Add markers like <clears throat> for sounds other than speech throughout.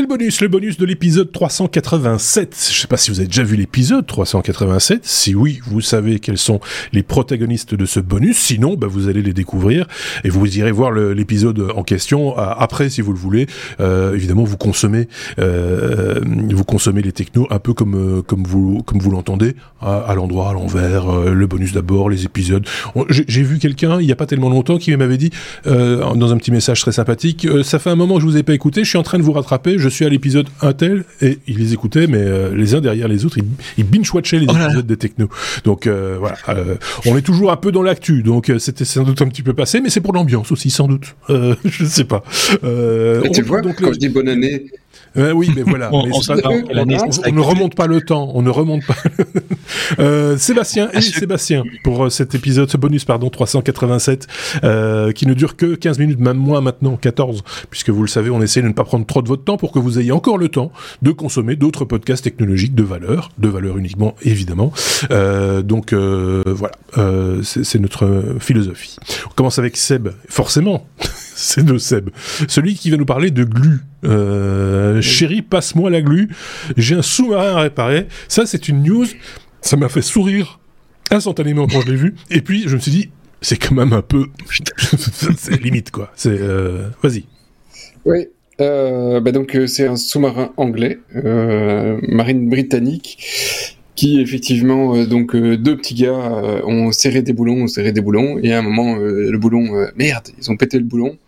Le bonus, le bonus de l'épisode 387. Je sais pas si vous avez déjà vu l'épisode 387. Si oui, vous savez quels sont les protagonistes de ce bonus. Sinon, bah, vous allez les découvrir et vous irez voir l'épisode en question après, si vous le voulez. Euh, évidemment, vous consommez, euh, vous consommez les technos un peu comme euh, comme vous comme vous l'entendez, à, l'endroit, à l'envers. Euh, le bonus d'abord, les épisodes. J'ai vu quelqu'un il y a pas tellement longtemps qui m'avait dit euh, dans un petit message très sympathique, ça fait un moment que je vous ai pas écouté, je suis en train de vous rattraper suis à l'épisode un tel, et ils les écoutaient, mais euh, les uns derrière les autres, ils, binge-watchaient les oh épisodes des techno. Donc euh, voilà, euh, on est toujours un peu dans l'actu, donc c'était sans doute un petit peu passé, mais c'est pour l'ambiance aussi, sans doute. <laughs> je ne sais pas. et tu vois, donc, quand je dis bonne année, euh, oui, mais voilà. <laughs> on, ne remonte pas le temps. On ne remonte pas. <laughs> euh, Sébastien et Sébastien pour euh, cet épisode, ce bonus pardon 387, euh, qui ne dure que 15 minutes, même moins maintenant, 14, puisque vous le savez, on essaie de ne pas prendre trop de votre temps pour que vous ayez encore le temps de consommer d'autres podcasts technologiques de valeur, de valeur uniquement évidemment. Euh, donc euh, voilà, euh, c'est notre philosophie. On commence avec Seb, forcément. <laughs> c'est de Seb. Celui qui va nous parler de glu. Euh, chérie, passe-moi la glu. J'ai un sous-marin à réparer. Ça, c'est une news. Ça m'a fait sourire instantanément quand je l'ai vu. Et puis, je me suis dit, c'est quand même un peu. <laughs> c'est limite, quoi. C'est. Euh... Vas-y. Oui. Euh, bah donc, euh, c'est un sous-marin anglais, marine britannique qui effectivement euh, donc euh, deux petits gars euh, ont serré des boulons, ont serré des boulons et à un moment le boulon merde, ils ont pété le boulon.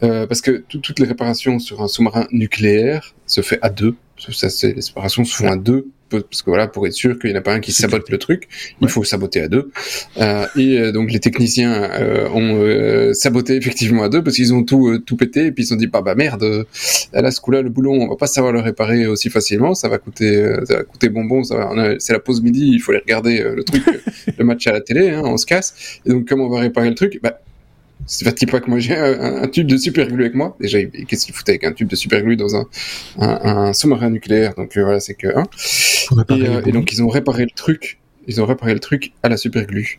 Parce que toutes les réparations sur un sous-marin nucléaire se fait à deux. Ça, les réparations se font à deux parce que voilà, pour être sûr qu'il n'y en a pas un qui sabote le truc, il faut saboter à deux. Euh, et euh, donc les techniciens euh, ont saboté effectivement à deux parce qu'ils ont tout tout pété et puis ils se sont dit bah bah merde, là ce coup-là le boulon on va pas savoir le réparer aussi facilement, ça va coûter ça va coûter bonbon, c'est la pause midi, il faut aller regarder le truc, <laughs> le match à la télé, hein, on se casse. Et donc comment on va réparer le truc Bah c'est pas que moi j'ai un, tube de super glue avec moi. Déjà, qu'est-ce qu'il foutait avec un tube de super glue dans un, un, sous-marin nucléaire? Donc voilà, c'est que. Hein. Et, euh, et, donc ils ont réparé le truc ils ont réparé le truc à la super glue.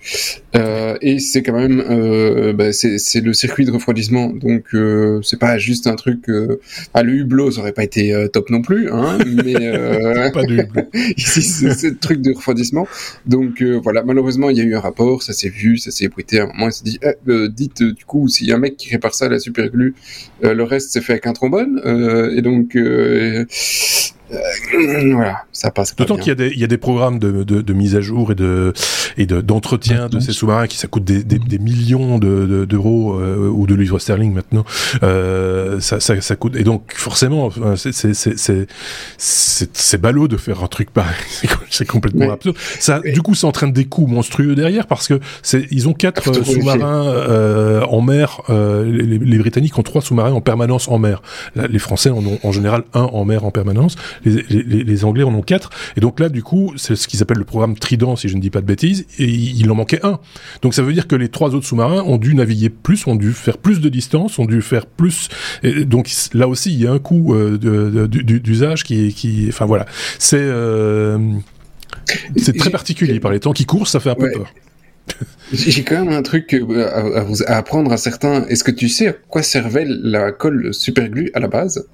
Euh, et c'est quand même, euh, bah, c'est le circuit de refroidissement, donc euh, c'est pas juste un truc. Euh, ah, le hublot, ça aurait pas été euh, top non plus, hein, mais euh, <laughs> pas <laughs> ici c'est le truc de refroidissement. Donc voilà, malheureusement il y a eu un rapport, ça s'est vu, ça s'est ébruité. À un moment, il s'est dit, eh, dites du coup, s'il y a un mec qui répare ça à la super glue, le reste c'est fait avec un trombone, et donc euh, <clears throat> voilà, ça passe. D'autant qu'il y, y, a des programmes de, de, de, mise à jour et de et d'entretien de, ces sous-marins qui ça coûte des, des, des millions d'euros euh, ou de livres sterling maintenant. Euh, ça, ça, ça, coûte et donc forcément c'est ballot de faire un truc pareil. <laughs> c'est complètement absurde. Ça, du coup, ça entraîne des coûts monstrueux derrière parce que c'est ils ont quatre sous-marins euh, en mer. Euh, les, les, Britanniques ont trois sous-marins en permanence en mer. les Français en ont en général un en mer en permanence les, Anglais en ont quatre. Et donc là, du coup, c'est ce qu'ils appellent le programme Trident, si je ne dis pas de bêtises, et il en manquait un. Donc ça veut dire que les trois autres sous-marins ont dû naviguer plus, ont dû faire plus de distance, ont dû faire plus. Et donc là aussi, il y a un coût euh, d'usage qui, qui, enfin voilà, c'est euh, c'est très particulier par les temps qui courent, ça fait un peu peur. J'ai quand même un truc euh, à, vous, à apprendre à certains. Est-ce que tu sais à quoi servait la colle superglue à la base?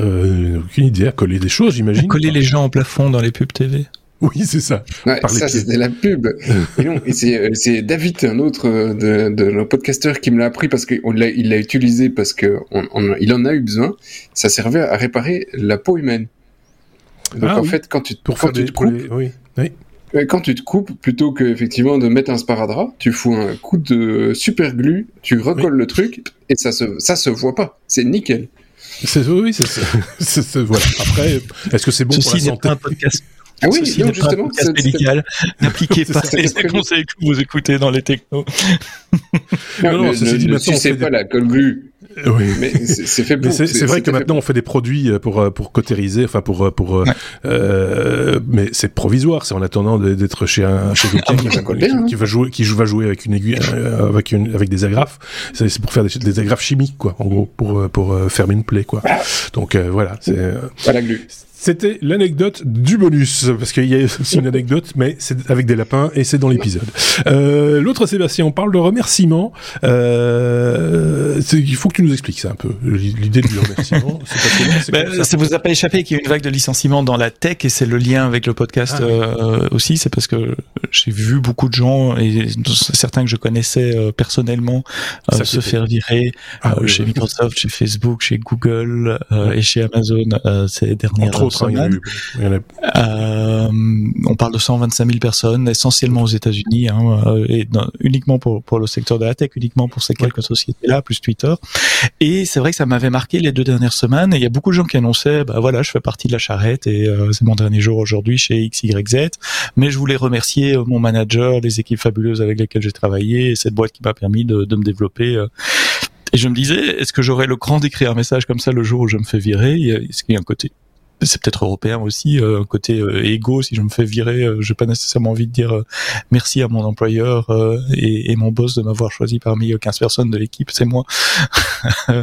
Euh, aucune idée, à coller des choses, j'imagine. Coller les gens en plafond dans les pubs TV. Oui, c'est ça. ça, c'était la pub. <laughs> et non, euh, c'est David, un autre euh, de, de nos podcasteurs, qui me l'a appris parce qu'il l'a, il l'a utilisé parce que on, il en a eu besoin. Ça servait à réparer la peau humaine. Donc ah en fait, quand tu, pour quand tu te coupes, oui. oui. Quand tu te coupes, plutôt que effectivement de mettre un sparadrap, tu fous un coup de super glue, tu recolles le truc et ça se, ça se voit pas. C'est nickel. C'est oui, c'est voilà. Après, est-ce que c'est bon pour la santé un podcast. Ah oui, Ceci non, justement, un médical. <laughs> N'appliquez pas les conseils que vous écoutez dans les technos. non, non, non ceci dit, maintenant, tu sais pas la. Oui. Mais c'est fait C'est vrai que maintenant on fait des produits euh, pour euh, pour cautériser, enfin pour euh, pour. Euh, mais c'est provisoire. C'est en attendant d'être chez un chez quelqu'un qui, hein. qui, va jouer qui va jouer avec une aiguille avec une avec des agrafes. C'est pour faire des, des, agrafes chimiques quoi. En gros pour pour fermer une plaie quoi. Donc voilà. C'est. Pas la glue C'était l'anecdote du bonus, parce qu'il y a aussi une anecdote, mais c'est avec des lapins et c'est dans l'épisode. Euh, L'autre Sébastien, on parle de remerciements. Euh, il faut que tu nous expliques ça un peu. L'idée du remerciement, <laughs> c'est ben, ça vous a pas échappé qu'il y a une vague de licenciements dans la tech et c'est le lien avec le podcast ah euh, aussi. C'est parce que j'ai vu beaucoup de gens et certains que je connaissais euh, personnellement euh, se faire virer ah chez Microsoft, chez Facebook, chez Google et chez Amazon ces dernières euh, on parle de 125 000 personnes, essentiellement aux États-Unis, hein, euh, et uniquement pour, pour le secteur de la tech, uniquement pour ces quelques sociétés-là, plus Twitter. Et c'est vrai que ça m'avait marqué les deux dernières semaines. Et il y a beaucoup de gens qui annonçaient, bah voilà, je fais partie de la charrette et euh, c'est mon dernier jour aujourd'hui chez XYZ. Mais je voulais remercier mon manager, les équipes fabuleuses avec lesquelles j'ai travaillé, et cette boîte qui m'a permis de, de me développer. Et je me disais, est-ce que j'aurais le cran d'écrire un message comme ça le jour où je me fais virer? Est-ce qu'il y a un côté c'est peut-être européen aussi, euh, un côté euh, égo. Si je me fais virer, euh, j'ai pas nécessairement envie de dire merci à mon employeur et, et, mon boss de m'avoir choisi parmi 15 personnes de l'équipe, c'est moi. <laughs>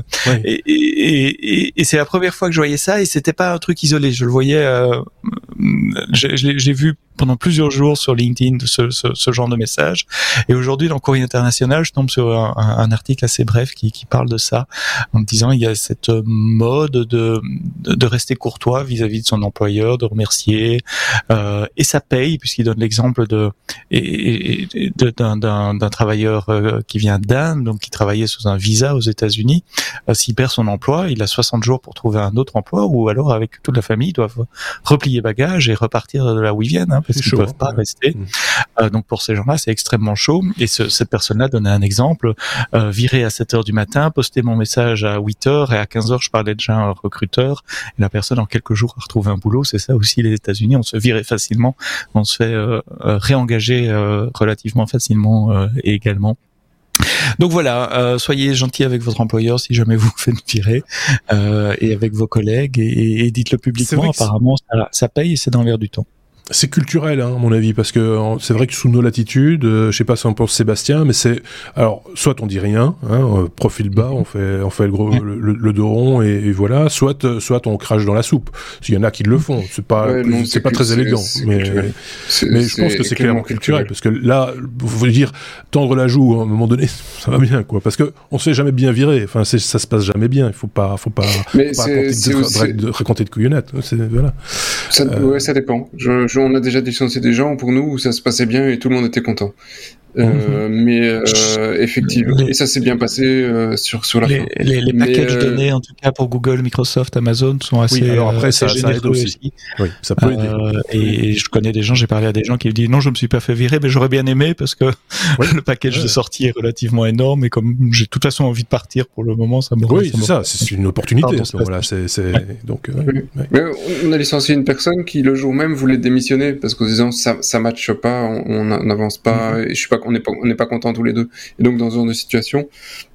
Et, et, et c'est la première fois que je voyais ça, et c'était pas un truc isolé. Je le voyais, j'ai vu pendant plusieurs jours sur LinkedIn ce, ce, ce genre de message. Et aujourd'hui, dans Courrier International, je tombe sur un, un article assez bref qui, qui, parle de ça, en disant il y a cette mode de, de rester courtois vis-à-vis de son employeur, de remercier, euh, et ça paye puisqu'il donne l'exemple de d'un travailleur euh, qui vient d'Inde, donc qui travaillait sous un visa aux États-Unis. Euh, S'il perd son emploi, il a 60 jours pour trouver un autre emploi, ou alors avec toute la famille, ils doivent replier bagages et repartir de là où ils viennent. Hein, parce qu'ils peuvent pas hein. rester. Mm. Euh, donc pour ces gens-là, c'est extrêmement chaud. Et ce, cette personne-là donnait un exemple viré à 7 heures du matin, poster mon message à 8 heures et à 15 heures, je parlais déjà à un recruteur. Et la personne en quelques jours a retrouvé un boulot. C'est ça aussi les États-Unis. On se virait facilement, on se fait euh, euh réengager euh, relativement facilement également. Donc voilà, soyez gentil avec votre employeur si jamais vous faites virer euh, et avec vos collègues et, et dites-le publiquement. Apparemment, ça, ça paye et c'est dans l'air du temps. C'est culturel, hein, à mon avis, parce que c'est vrai que sous nos latitudes, euh, je sais pas si on pense Sébastien, mais c'est alors soit on dit rien, hein, euh, profil bas, on fait on fait le gros le, dos rond et, voilà, soit euh, soit on crache dans la soupe. S'il y en a qui le font, c'est pas c'est pas très élégant, mais mais je pense que c'est clairement culturel, parce que là, vous dire tendre la joue à un moment donné, <laughs> ça va bien quoi, parce que on se fait jamais bien virer, enfin ça se passe jamais bien, il faut pas faut pas, faut pas raconter, de, raconter de couillonnettes, voilà. Ça, ouais, ça dépend. je on a déjà licencié des gens pour nous où ça se passait bien et tout le monde était content. Euh, mhm. mais euh, effectivement, et ça s'est bien passé euh, sur sur la les, fin. Les, les packages donnés, en tout cas pour Google, Microsoft, Amazon, sont assez. Oui, alors après ça, ça aide aussi. Oui, ça peut aider. et je connais des gens, j'ai parlé à des gens qui me disent non, je me suis pas fait virer, mais j'aurais bien aimé parce que <laughs> le package de sortie est relativement énorme et comme j'ai de toute façon envie de partir pour le moment, ça me. Oui, c'est ça, c'est une opportunité. Voilà, c'est donc. Mais on a licencié une personne qui le jour même voulait démissionner parce qu'en disant ça ça matche pas, on n'avance pas, mhm. et je suis pas on n'est pas, on n'est pas content tous les deux. Et donc dans ce genre de situation,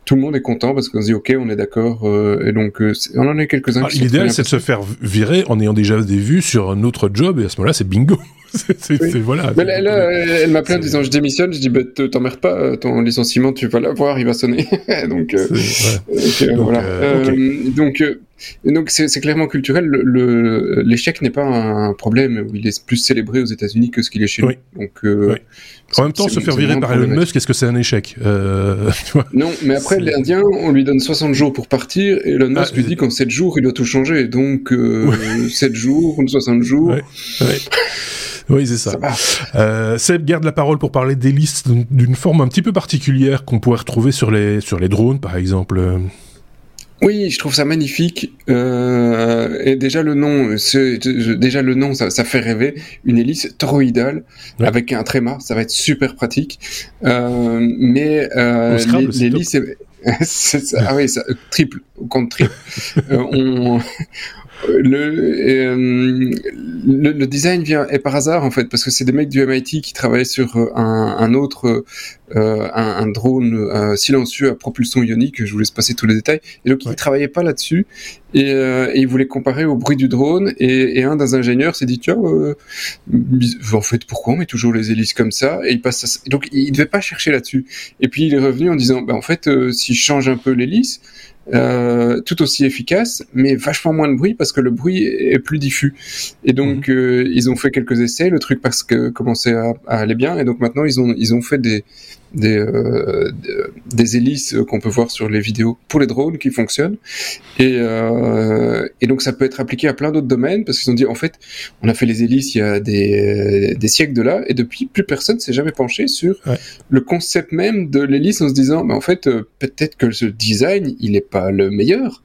tout le monde est content parce qu'on se dit ok, on est d'accord. Euh, et donc euh, on en a quelques-uns. Ah, l'idéal, c'est de se faire virer en ayant déjà des vues sur un autre job, et à ce moment-là, c'est bingo. C'est voilà. Mais elle, elle m'a appelé en disant je démissionne. Je dis bah t'emmerdes pas, euh, ton licenciement, tu vas l'avoir, il va sonner. <laughs> donc, donc, voilà. donc donc c'est clairement culturel. L'échec n'est pas un problème il est plus célébré aux États-Unis que ce qu'il est chez nous. Donc en même temps, se faire virer par Elon Musk, est-ce que c'est un échec? Euh, <laughs> Non, mais après, l'Indien, on lui donne 60 jours pour partir, et Elon Musk ah, lui dit qu'en 7 jours, il doit tout changer. Donc, euh, 7 jours, 60 jours... Oui, c'est ça. euh, Seb garde la parole pour parler des listes d'une forme un petit peu particulière qu'on pourrait retrouver sur les, sur les drones, par exemple. Oui, je trouve ça magnifique. Euh, et déjà le nom, déjà le nom, ça, ça, fait rêver. Une hélice toroïdale avec un tréma, ça va être super pratique. Euh, mais euh, l'hélice, <laughs> ah oui, ça, triple, compte triple. <laughs> euh, on, le, le, le, design vient est par hasard en fait parce que c'est des mecs du MIT qui travaillaient sur euh, un, un autre euh, un, un, drone euh, silencieux à propulsion ionique. Je vous laisse passer tous les détails. Et donc ils travaillaient pas là-dessus et, euh, et, ils voulaient comparer au bruit du drone. Et, et un des ingénieurs s'est dit tiens euh, en fait pourquoi on met toujours les hélices comme ça? Et il passe donc il devait pas chercher là-dessus. Et puis il est revenu en disant bah, en fait si je change un peu l'hélice euh, tout aussi efficace, mais vachement moins de bruit parce que le bruit est plus diffus. Et donc, mhm. ils ont fait quelques essais, le truc parce que commençait à, à, aller bien, et donc maintenant ils ont ils ont fait des des, euh, des hélices qu'on peut voir sur les vidéos pour les drones qui fonctionnent. Et, euh, et donc ça peut être appliqué à plein d'autres domaines parce qu'ils ont dit en fait on a fait les hélices il y a des, des siècles de là et depuis plus personne s'est jamais penché sur le concept même de l'hélice en se disant mais en fait euh, peut-être que ce design il n'est pas le meilleur.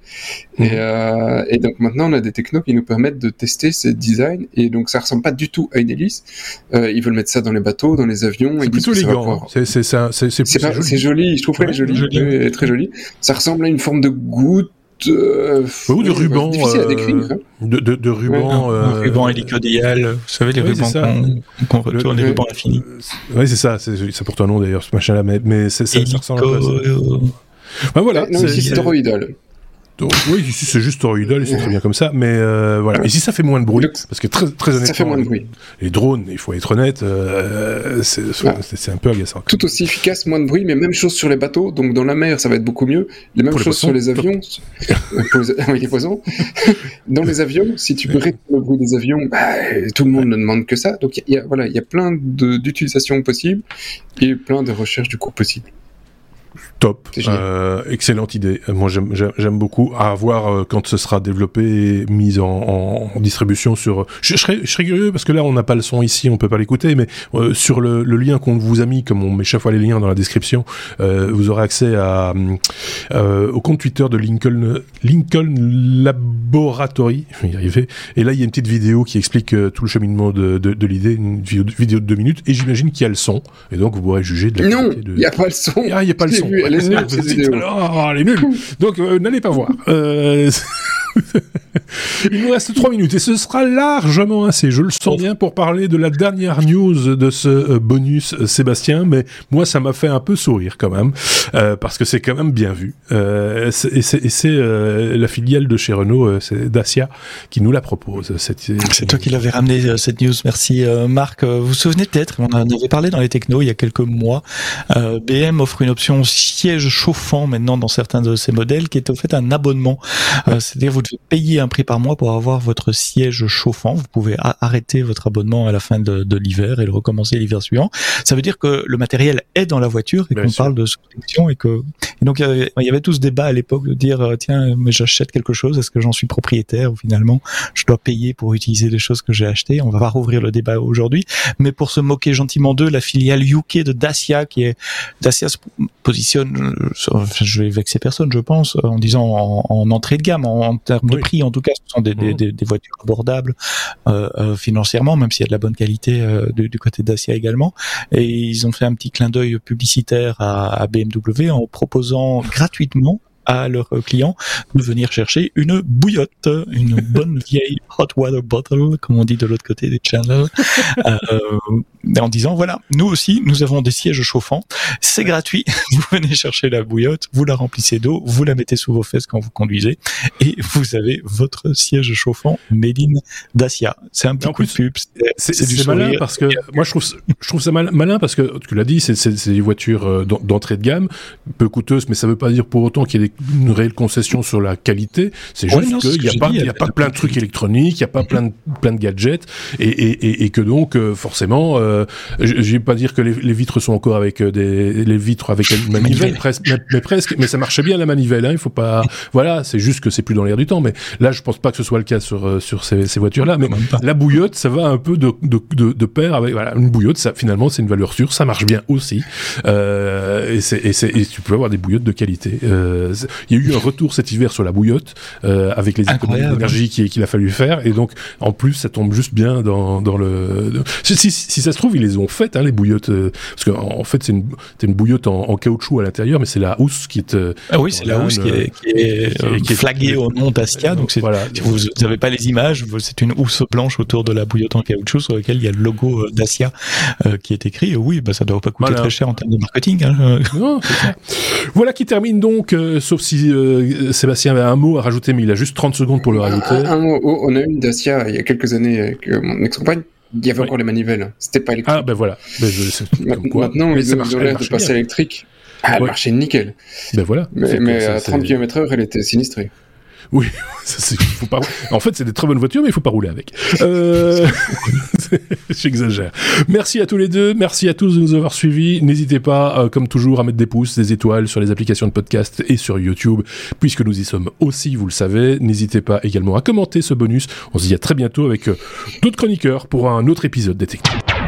Et, mhm. euh, et, donc maintenant on a des technos qui nous permettent de tester ces designs et donc ça ressemble pas du tout à une hélice. Euh, ils veulent mettre ça dans les bateaux, dans les avions. C'est plutôt élégant. C'est c'est joli. Je trouve qu'elle est jolie, très jolie. Ça ressemble à une forme de goutte. Euh, ou de ruban. Difficile à décrire. Hein. De, de, de ruban. Ouais, euh, ruban hélicodial. Vous savez, les rubans qu'on retourne, les rubans infinis. Oui, c'est ça. Ça porte un nom d'ailleurs, ce machin-là. Mais, mais ça, ça ressemble à ça. Ben voilà. Non, c'est toroïdal. Oui, ici c'est juste toroïdal et c'est très bien comme ça, mais euh, voilà. Ici ça fait moins de bruit, parce que très, très honnêtement, ça fait moins de bruit. les drones, il faut être honnête, euh, c'est un peu agaçant. Tout aussi efficace, moins de bruit, mais même chose sur les bateaux, donc dans la mer ça va être beaucoup mieux. Les mêmes choses sur les avions, <laughs> oui, les poisons. <laughs> dans les avions, si tu peux réduire le bruit des avions, bah, tout le monde ne demande que ça. Donc il y a, voilà, il y a plein d'utilisations possibles et plein de recherches du coup possibles. Top, euh, excellente idée. Moi, j'aime beaucoup. À voir euh, quand ce sera développé et mis en, en distribution sur. Je, serais, je, serais, curieux parce que là, on n'a pas le son ici, on peut pas l'écouter, mais euh, sur le, le, lien qu'on vous a mis, comme on met chaque fois les liens dans la description, vous aurez accès à au compte Twitter de Lincoln Lincoln Laboratory. Je vais y arriver. Et là, il y a une petite vidéo qui explique tout le cheminement de, de, de l'idée, une vidéo, de deux minutes. Et j'imagine qu'il y a le son. Et donc, vous pourrez juger de la Non, il n'y a pas le son. Ah, il n'y a pas le son elle est nulle, Donc euh, n'allez pas voir. <laughs> Euh, Il nous reste trois minutes et ce sera largement assez. Je le sens bien pour parler de la dernière news de ce euh, bonus Sébastien, mais moi ça m'a fait un peu sourire quand même parce que c'est quand même bien vu. et c'est la filiale de chez Renault, c'est Dacia, qui nous la propose. C'est toi qui l'avais ramené cette news. Merci Marc. Vous vous souvenez peut-être, on en avait parlé dans les technos il y a quelques mois. BM offre une option siège chauffant maintenant dans certains de ces modèles, qui est au fait un abonnement. Euh, c'est-à-dire vous devez payer un prix par mois pour avoir votre siège chauffant. Vous pouvez arrêter votre abonnement à la fin de, de l'hiver et le recommencer l'hiver suivant. Ça veut dire que le matériel est dans la voiture et qu'on parle de protection et que et donc il y, avait, tout ce débat à l'époque de dire euh, tiens mais j'achète quelque chose est-ce que j'en suis propriétaire ou finalement je dois payer pour utiliser les choses que j'ai achetées? On va pas rouvrir le débat aujourd'hui, mais pour se moquer gentiment d'eux, la filiale UK de Dacia qui est Dacia se positionne je vais vexer personne, je pense, en disant en, entrée de gamme, en, termes de prix, en tout cas, ce sont des, des, mmh. des, voitures abordables euh, euh, financièrement, même s'il y a de la bonne qualité euh, du, du, côté d'Asia également. Et ils ont fait un petit clin d'œil publicitaire à, à BMW en proposant gratuitement à leurs clients de venir chercher une bouillotte, une <laughs> bonne vieille hot water bottle, comme on dit de l'autre côté des channels, <laughs> euh, en disant voilà, nous aussi, nous avons des sièges chauffants, c'est gratuit, <laughs> vous venez chercher la bouillotte, vous la remplissez d'eau, vous la mettez sous vos fesses quand vous conduisez, et vous avez votre siège chauffant made in Dacia. C'est un petit coup de pub, c'est du malin parce que moi je trouve je trouve ça malin parce que tu l'as dit, c'est des voitures euh, d'entrée de gamme, peu coûteuses, mais ça veut pas dire pour autant qu'il y ait des une réelle concession sur la qualité. C'est juste qu'il n'y a, pas, il y a pas plein de trucs électroniques, il n'y a pas plein de, plein de gadgets, et, et, et, que donc, euh, forcément, euh, je vais pas dire que les, les, vitres sont encore avec euh, des les vitres avec une <laughs> manivelle, presque, mais, presque, mais ça marchait bien la manivelle. Hein, il faut pas, voilà, c'est juste que c'est plus dans l'air du temps. Mais là, je pense pas que ce soit le cas sur euh, sur ces, ces voitures-là. Mais la bouillotte, ça va un peu de de, de, de pair avec voilà une bouillotte. Ça, finalement, c'est une valeur sûre, ça marche bien aussi. Euh, et, c'est, et, tu peux avoir des bouillottes de qualité. Euh, il y a eu un retour cet hiver sur la bouillotte euh, avec les économies d'énergie qu'il a fallu faire. Et donc en plus ça tombe juste bien dans, dans le si, si, si, ça se trouve ils les ont faites hein, les bouillottes euh, parce que en fait c'est une, une bouillotte en, en, caoutchouc à l'intérieur mais c'est la housse qui est euh, ah oui c'est la housse qui est, qui est, qui est flaguée au nom d'Askia donc voilà, si vous n'avez pas les images c'est une housse blanche autour de la bouillotte en caoutchouc sur laquelle il y a le logo d'Asia qui est écrit. Oui bah ça doit pas coûter très cher en termes de marketing hein. non, voilà qui termine donc sauf si euh, Sébastien avait un mot à rajouter, mais il a juste 30 secondes pour le rajouter. Un, mot. Oh, on a eu une Dacia il y a quelques années avec euh, mon ex-compagne. Il y avait encore les manivelles. C'était pas électrique. Ah ben voilà. Ben, Maintenant, ils ont l'air de passer électrique. Ah, elle marchait nickel. Ben voilà. Mais, à 30 km/h, elle était sinistrée. Oui, <laughs> ça, faut en fait, c'est des très bonnes voitures, mais il faut pas rouler avec. Euh... <laughs> J'exagère. Merci à tous les deux, merci à tous de nous avoir suivis. N'hésitez pas, euh, comme toujours, à mettre des pouces, des étoiles sur les applications de podcast et sur YouTube, puisque nous y sommes aussi, vous le savez. N'hésitez pas également à commenter ce bonus. On se dit à très bientôt avec euh, d'autres chroniqueurs pour un autre épisode des Techniques.